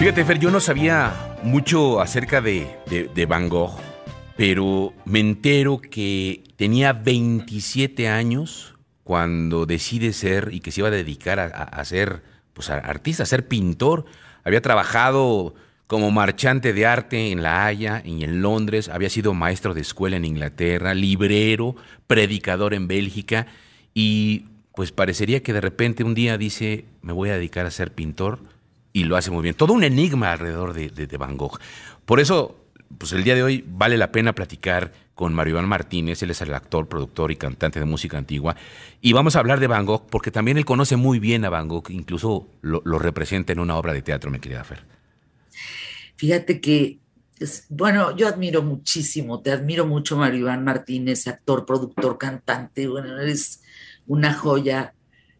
Fíjate, Fer, yo no sabía mucho acerca de, de, Van Gogh, pero me entero que tenía 27 años cuando decide ser y que se iba a dedicar a, ser pues, artista, a ser pintor. Había trabajado como marchante de arte en La Haya y en Londres, había sido maestro de escuela en Inglaterra, librero, predicador en Bélgica y pues parecería que de repente un día dice, me voy a dedicar a ser pintor y lo hace muy bien. Todo un enigma alrededor de, Van Gogh. Por eso, pues el día de hoy vale la pena platicar con Mario Iván Martínez, él es el actor, productor y cantante de música antigua, y vamos a hablar de Van Gogh porque también él conoce muy bien a Van Gogh, incluso lo, representa en una obra de teatro, mi querida Fer. Fíjate que, bueno, yo admiro muchísimo, te admiro mucho Mario Iván Martínez, actor, productor, cantante, bueno, eres una joya.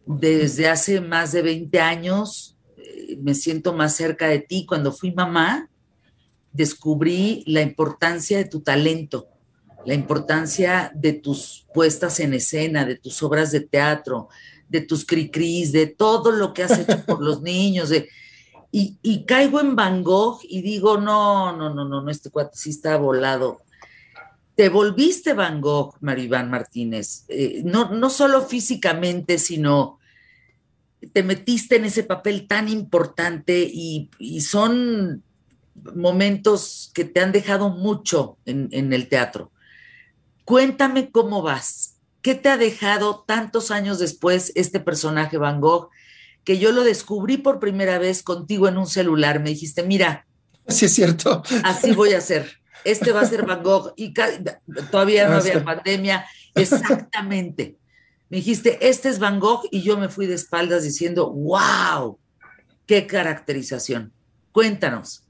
Desde hace más de 20 años me siento más cerca de ti. Cuando fui mamá, descubrí la importancia de tu talento, la importancia de tus puestas en escena, de tus obras de teatro, de tus cricris, de todo lo que has hecho por los niños. y, caigo en Van Gogh y digo, no, no, no, no, no, este cuate sí está volado. Te volviste Van Gogh, Maribán Martínez, eh, no, no solo físicamente, sino te metiste en ese papel tan importante y, son momentos que te han dejado mucho en, el teatro. Cuéntame cómo vas. ¿Qué te ha dejado tantos años después este personaje Van Gogh? Que yo lo descubrí por primera vez contigo en un celular. Me dijiste, mira. Sí, es cierto. Así voy a hacer. Este va a ser Van Gogh. Y todavía no había pandemia. Exactamente me dijiste, este es Van Gogh y yo me fui de espaldas diciendo, wow, qué caracterización. Cuéntanos.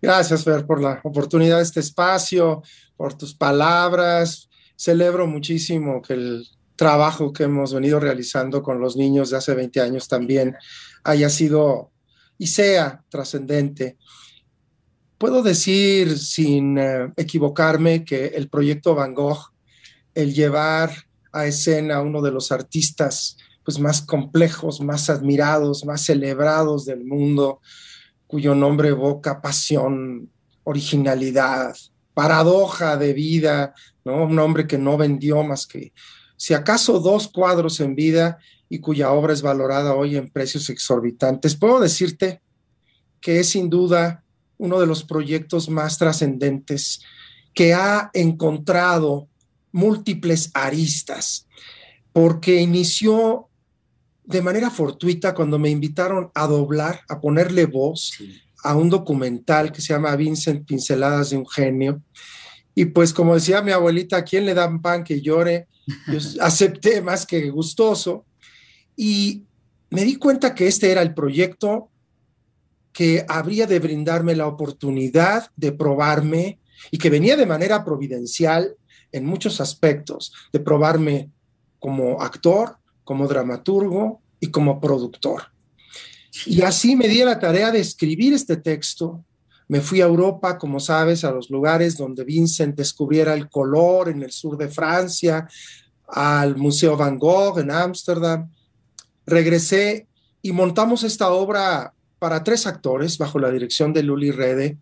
Gracias, Fer, por la oportunidad de este espacio, por tus palabras. Celebro muchísimo que el trabajo que hemos venido realizando con los niños de hace 20 años también haya sido y sea trascendente. Puedo decir sin eh, equivocarme que el proyecto Van Gogh, el llevar a escena uno de los artistas pues, más complejos, más admirados, más celebrados del mundo, cuyo nombre evoca pasión, originalidad, paradoja de vida, ¿no? Un hombre que no vendió más que, si acaso, dos cuadros en vida y cuya obra es valorada hoy en precios exorbitantes. Puedo decirte que es sin duda uno de los proyectos más trascendentes que ha encontrado múltiples aristas, porque inició de manera fortuita cuando me invitaron a doblar, a ponerle voz a un documental que se llama Vincent Pinceladas de un genio. Y pues como decía mi abuelita, ¿a quién le dan pan que llore? Yo acepté más que gustoso. Y me di cuenta que este era el proyecto que habría de brindarme la oportunidad de probarme y que venía de manera providencial en muchos aspectos, de probarme como actor, como dramaturgo y como productor. Y así me di la tarea de escribir este texto. Me fui a Europa, como sabes, a los lugares donde Vincent descubriera el color en el sur de Francia, al Museo Van Gogh en Ámsterdam. Regresé y montamos esta obra para tres actores bajo la dirección de Luli Rede,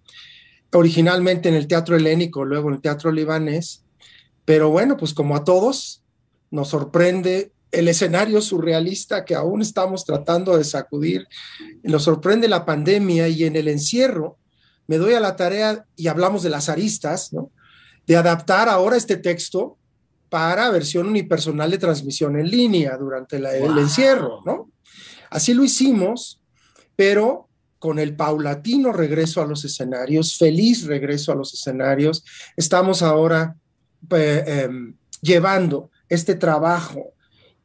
originalmente en el Teatro Helénico, luego en el Teatro Libanés, pero bueno, pues como a todos, nos sorprende el escenario surrealista que aún estamos tratando de sacudir, nos sorprende la pandemia y en el encierro me doy a la tarea y hablamos de las aristas, ¿no? De adaptar ahora este texto para versión unipersonal de transmisión en línea durante el encierro, ¿no? Así lo hicimos, pero con el paulatino regreso a los escenarios, feliz regreso a los escenarios. Estamos ahora Em, llevando este trabajo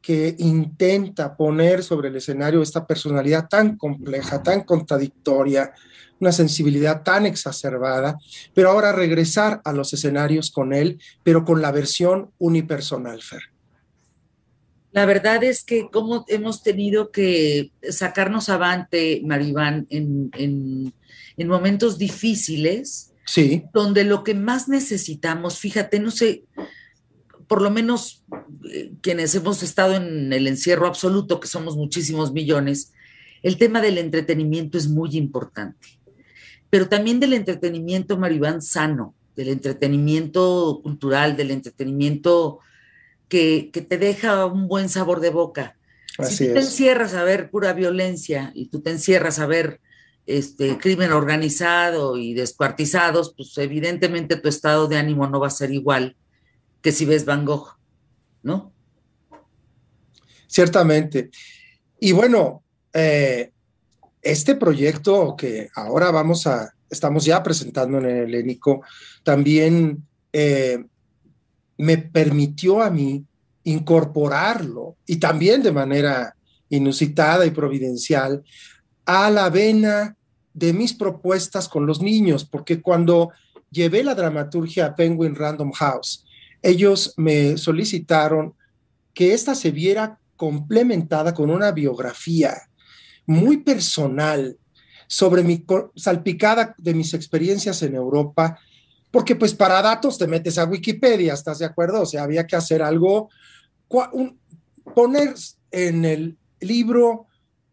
que intenta poner sobre el escenario esta personalidad tan compleja, tan contradictoria, una sensibilidad tan exacerbada, pero ahora regresar a los escenarios con él, pero con la versión unipersonal, Fer. La verdad es que como hemos tenido que sacarnos avante, Maribán, en, en momentos difíciles, Sí. Donde lo que más necesitamos, fíjate, no sé, por lo menos eh, quienes hemos estado en el encierro absoluto, que somos muchísimos millones, el tema del entretenimiento es muy importante, pero también del entretenimiento, Maribán, sano, del entretenimiento cultural, del entretenimiento que, te deja un buen sabor de boca. si tú te encierras a ver pura violencia y tú te encierras a ver este crimen organizado y descuartizados, pues evidentemente tu estado de ánimo no va a ser igual que si ves Van Gogh, ¿no? Ciertamente. Y bueno, eh, este proyecto que ahora vamos a, estamos ya presentando en el Helénico, también eh, me permitió a mí incorporarlo y también de manera inusitada y providencial a la vena de mis propuestas con los niños, porque cuando llevé la dramaturgia a Penguin Random House, ellos me solicitaron que ésta se viera complementada con una biografía muy personal sobre mi salpicada de mis experiencias en Europa, porque pues para datos te metes a Wikipedia, ¿estás de acuerdo? O sea, había que hacer algo, poner en el libro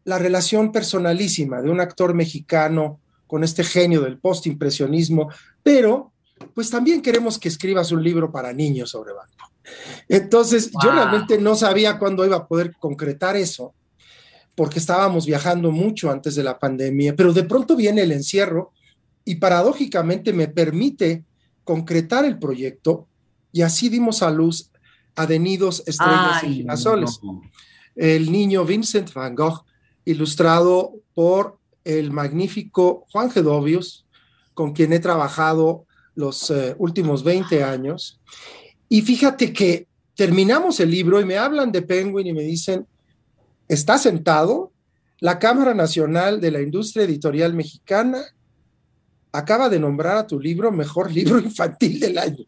la relación personalísima de un actor mexicano con este genio del postimpresionismo, pero pues también queremos que escribas un libro para niños sobre Banco. Entonces, yo realmente no sabía cuándo iba a poder concretar eso, porque estábamos viajando mucho antes de la pandemia, pero de pronto viene el encierro y paradójicamente me permite concretar el proyecto y así dimos a luz a De Nidos, Estrellas y Girasoles. El niño Vincent Van Gogh, ilustrado por el magnífico Juan Gedovius, con quien he trabajado los eh, últimos 20 años. Y fíjate que terminamos el libro y me hablan de Penguin y me dicen, está sentado, la Cámara Nacional de la Industria Editorial Mexicana acaba de nombrar a tu libro mejor libro infantil del año.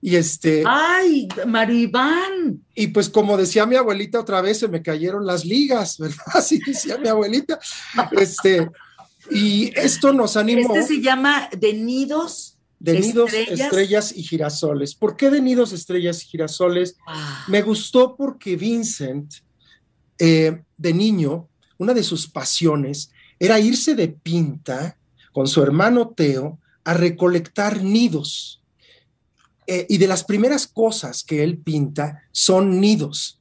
Y este. ¡Ay, Maribán! Y pues, como decía mi abuelita, otra vez se me cayeron las ligas, ¿verdad? Así decía mi abuelita. Este. Y esto nos animó. Este se llama De Nidos. De nidos, estrellas. y girasoles. ¿Por qué de nidos, estrellas y girasoles? Ah. Me gustó porque Vincent, eh, de niño, una de sus pasiones era irse de pinta con su hermano Teo a recolectar nidos. Eh, y de las primeras cosas que él pinta son nidos.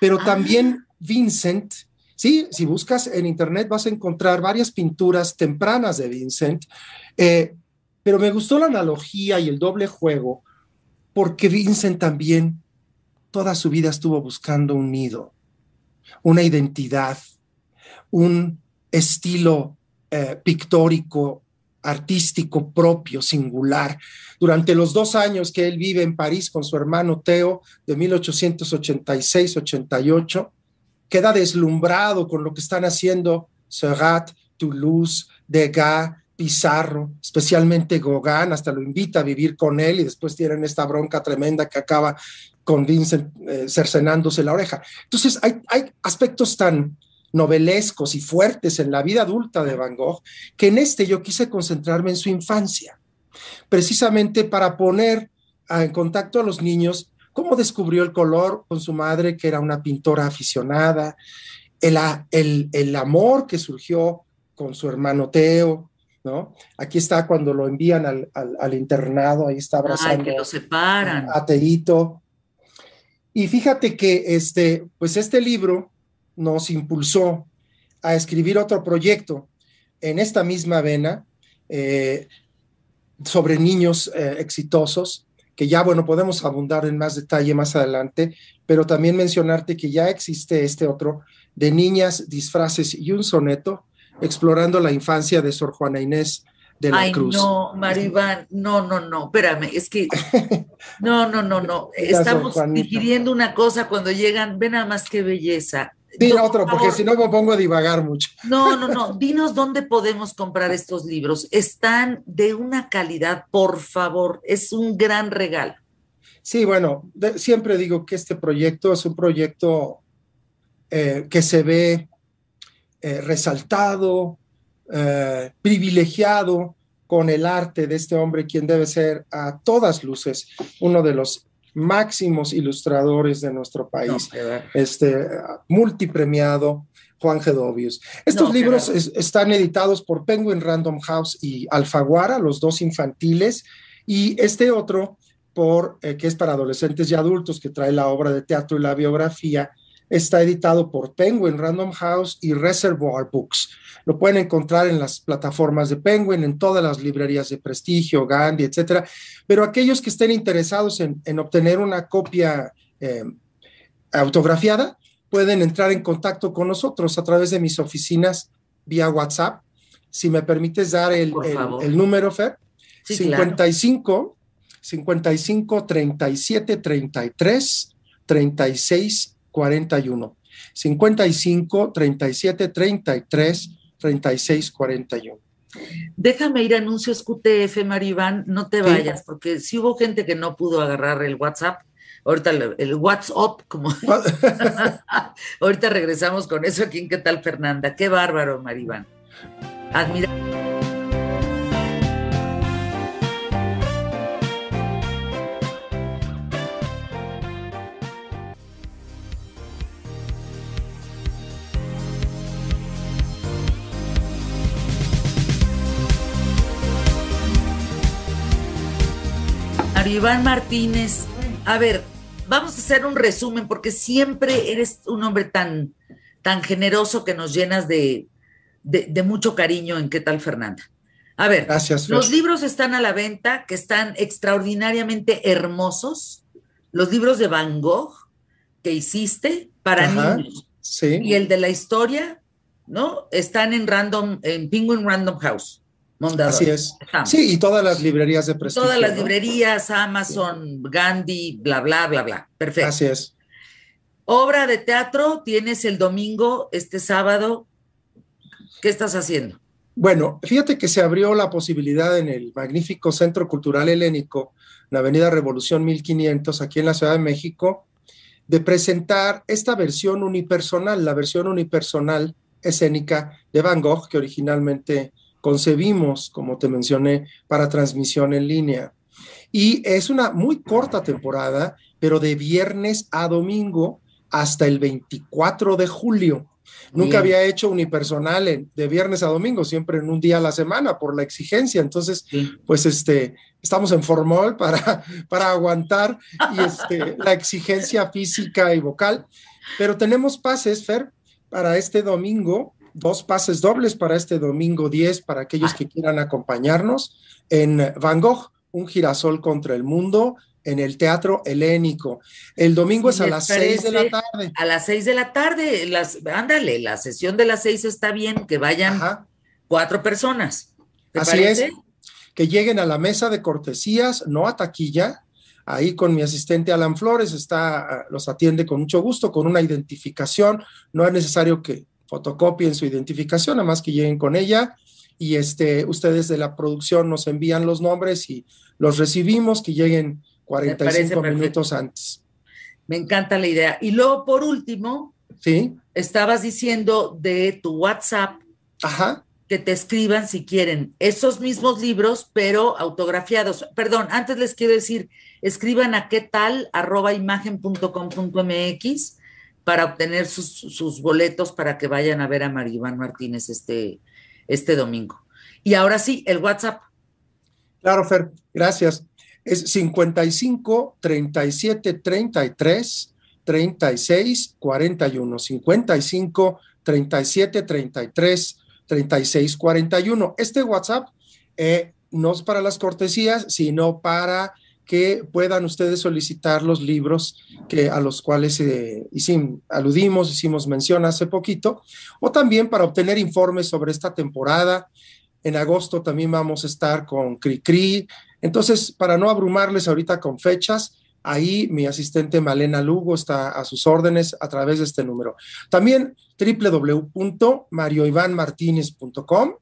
Pero ah. también Vincent, sí, si buscas en internet vas a encontrar varias pinturas tempranas de Vincent, eh, pero me gustó la analogía y el doble juego porque Vincent también toda su vida estuvo buscando un nido, una identidad, un estilo eh, pictórico, artístico propio, singular. Durante los dos años que él vive en París con su hermano Teo, de 1886-88, queda deslumbrado con lo que están haciendo Serrat, Toulouse, Degas, Pizarro, especialmente Gauguin, hasta lo invita a vivir con él y después tienen esta bronca tremenda que acaba con Vincent eh, cercenándose la oreja. Entonces, hay, hay aspectos tan, novelescos y fuertes en la vida adulta de Van Gogh, que en este yo quise concentrarme en su infancia, precisamente para poner en contacto a los niños cómo descubrió el color con su madre, que era una pintora aficionada, el, el, el amor que surgió con su hermano Teo, ¿no? Aquí está cuando lo envían al, al, internado, ahí está abrazando que lo separan. a Teito. Y fíjate que este, pues este libro nos impulsó a escribir otro proyecto en esta misma vena eh, sobre niños eh, exitosos, que ya, bueno, podemos abundar en más detalle más adelante, pero también mencionarte que ya existe este otro de niñas, disfraces y un soneto, explorando la infancia de Sor Juana Inés de la Ay, Cruz. No, Maribán, no, no, no, espérame, es que no, no, no, no, estamos digiriendo una cosa cuando llegan, ven nada más qué belleza. Dime otro, porque si no me pongo a divagar mucho. No, no, no. Dinos dónde podemos comprar estos libros. Están de una calidad, por favor. Es un gran regalo. Sí, bueno, siempre digo que este proyecto es un proyecto eh, que se ve eh, resaltado, eh, privilegiado con el arte de este hombre, quien debe ser a todas luces uno de los máximos ilustradores de nuestro país, este multipremiado Juan Gedovius. Estos libros están editados por Penguin Random House y Alfaguara, los dos infantiles, y este otro por eh, que es para adolescentes y adultos, que trae la obra de teatro y la biografía, está editado por Penguin Random House y Reservoir Books. Lo pueden encontrar en las plataformas de Penguin, en todas las librerías de prestigio, Gandhi, etcétera. Pero aquellos que estén interesados en, obtener una copia eh, autografiada, pueden entrar en contacto con nosotros a través de mis oficinas vía WhatsApp. Si me permites dar el, número, Fer, 55 55 37 33 36 41. 55 37 33 36 41. Déjame ir a anuncios QTF, Maribán, no te vayas, porque si hubo gente que no pudo agarrar el WhatsApp, ahorita el, WhatsApp, como ahorita regresamos con eso aquí en ¿Qué tal, Fernanda? Qué bárbaro, Maribán. Admira. Iván Martínez, a ver, vamos a hacer un resumen porque siempre eres un hombre tan, tan generoso que nos llenas de, mucho cariño en qué tal Fernanda. A ver, Gracias, los libros están a la venta, que están extraordinariamente hermosos. Los libros de Van Gogh que hiciste para niños. Sí. Y el de la historia, ¿no? Están en Random, en Penguin Random House. Así es. Sí, y todas las librerías de prestigio. Todas las librerías, Amazon, Gandhi, bla, bla, bla, bla. Perfecto. Así es. Obra de teatro tienes el domingo, este sábado. ¿Qué estás haciendo? Bueno, fíjate que se abrió la posibilidad en el magnífico Centro Cultural Helénico, la Avenida Revolución 1500, aquí en la Ciudad de México, de presentar esta versión unipersonal, la versión unipersonal escénica de Van Gogh, que originalmente concebimos, como te mencioné, para transmisión en línea. Y es una muy corta temporada, pero de viernes a domingo hasta el 24 de julio. Nunca había hecho unipersonal de viernes a domingo, siempre en un día a la semana por la exigencia. Entonces, pues este, estamos en formol para, para aguantar y este, la exigencia física y vocal. Pero tenemos pases, Fer, para este domingo dos pases dobles para este domingo 10 para aquellos que quieran acompañarnos en Van Gogh, un girasol contra el mundo en el Teatro Helénico. El domingo es a las 6 de la tarde. A las 6 de la tarde, las, ándale, la sesión de las 6 está bien, que vayan cuatro personas. Así es, que lleguen a la mesa de cortesías, no a taquilla. Ahí con mi asistente Alan Flores está, los atiende con mucho gusto, con una identificación. No es necesario que fotocopien su identificación, nada más que lleguen con ella y este, ustedes de la producción nos envían los nombres y los recibimos, que lleguen 45 minutos antes. Me encanta la idea. Y luego, por último, ¿Sí? estabas diciendo de tu WhatsApp Ajá. que te escriban si quieren esos mismos libros, pero autografiados. Perdón, antes les quiero decir, escriban a qué tal arroba imagen.com.mx para obtener sus, boletos para que vayan a ver a Maribán Martínez este, este domingo. Y ahora sí, el WhatsApp. Claro, Fer, gracias. Es 55 37 33 36 41. 55 37 33 36 41. Este WhatsApp eh, no es para las cortesías, sino para que puedan ustedes solicitar los libros que, a los cuales eh, hicimos, aludimos, hicimos mención hace poquito, o también para obtener informes sobre esta temporada. En agosto también vamos a estar con CRICRI. Entonces, para no abrumarles ahorita con fechas, ahí mi asistente Malena Lugo está a sus órdenes a través de este número. También www.marioivanmartinez.com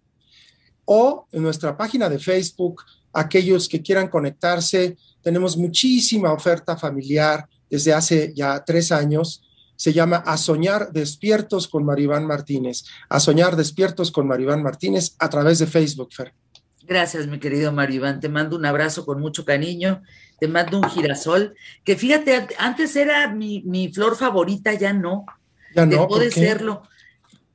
o en nuestra página de Facebook, aquellos que quieran conectarse tenemos muchísima oferta familiar desde hace ya tres años. Se llama A Soñar Despiertos con Maribán Martínez. A Soñar Despiertos con Maribán Martínez a través de Facebook, Fer. Gracias, mi querido Mario Iván. Te mando un abrazo con mucho cariño. Te mando un girasol, que fíjate, antes era mi, mi flor favorita, ya no. Ya no. puede serlo.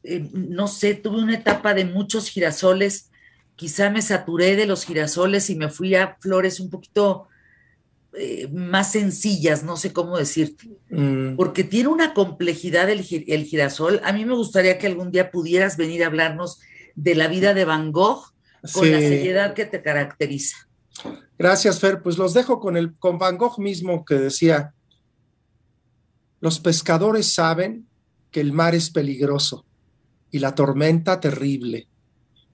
Eh, no sé, tuve una etapa de muchos girasoles. Quizá me saturé de los girasoles y me fui a flores un poquito eh, más sencillas, no sé cómo decirte, mm. porque tiene una complejidad el, el, girasol. A mí me gustaría que algún día pudieras venir a hablarnos de la vida de Van Gogh con la seriedad que te caracteriza. Gracias, Fer. Pues los dejo con, el, con Van Gogh mismo que decía, los pescadores saben que el mar es peligroso y la tormenta terrible,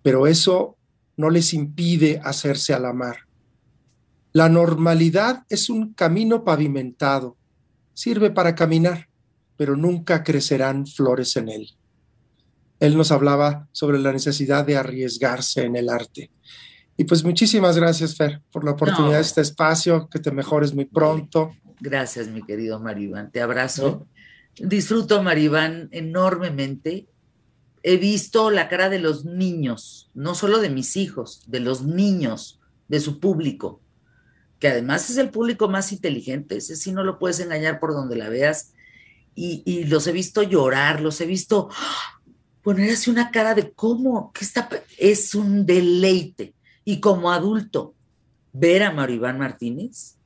pero eso no les impide hacerse a la mar. La normalidad es un camino pavimentado, sirve para caminar, pero nunca crecerán flores en él. Él nos hablaba sobre la necesidad de arriesgarse en el arte. Y pues muchísimas gracias, Fer, por la oportunidad de este espacio, que te mejores muy pronto. Gracias, mi querido Maribán, te abrazo. Disfruto, Maribán, enormemente. He visto la cara de los niños, no solo de mis hijos, de los niños, de su público que además es el público más inteligente, ese sí no lo puedes engañar por donde la veas. Y, los he visto llorar, los he visto poner así una cara de cómo, que está, es un deleite. Y como adulto, ver a Mario Iván Martínez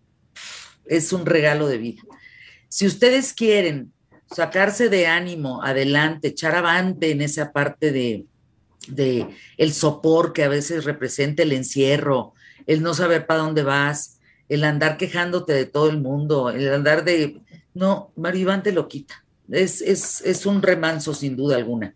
es un regalo de vida. Si ustedes quieren sacarse de ánimo, adelante, echar avante en esa parte de, de el sopor que a veces representa el encierro, el no saber para dónde vas, el andar quejándote de todo el mundo, el andar de... No, Mario te lo quita. Es, es, es un remanso sin duda alguna.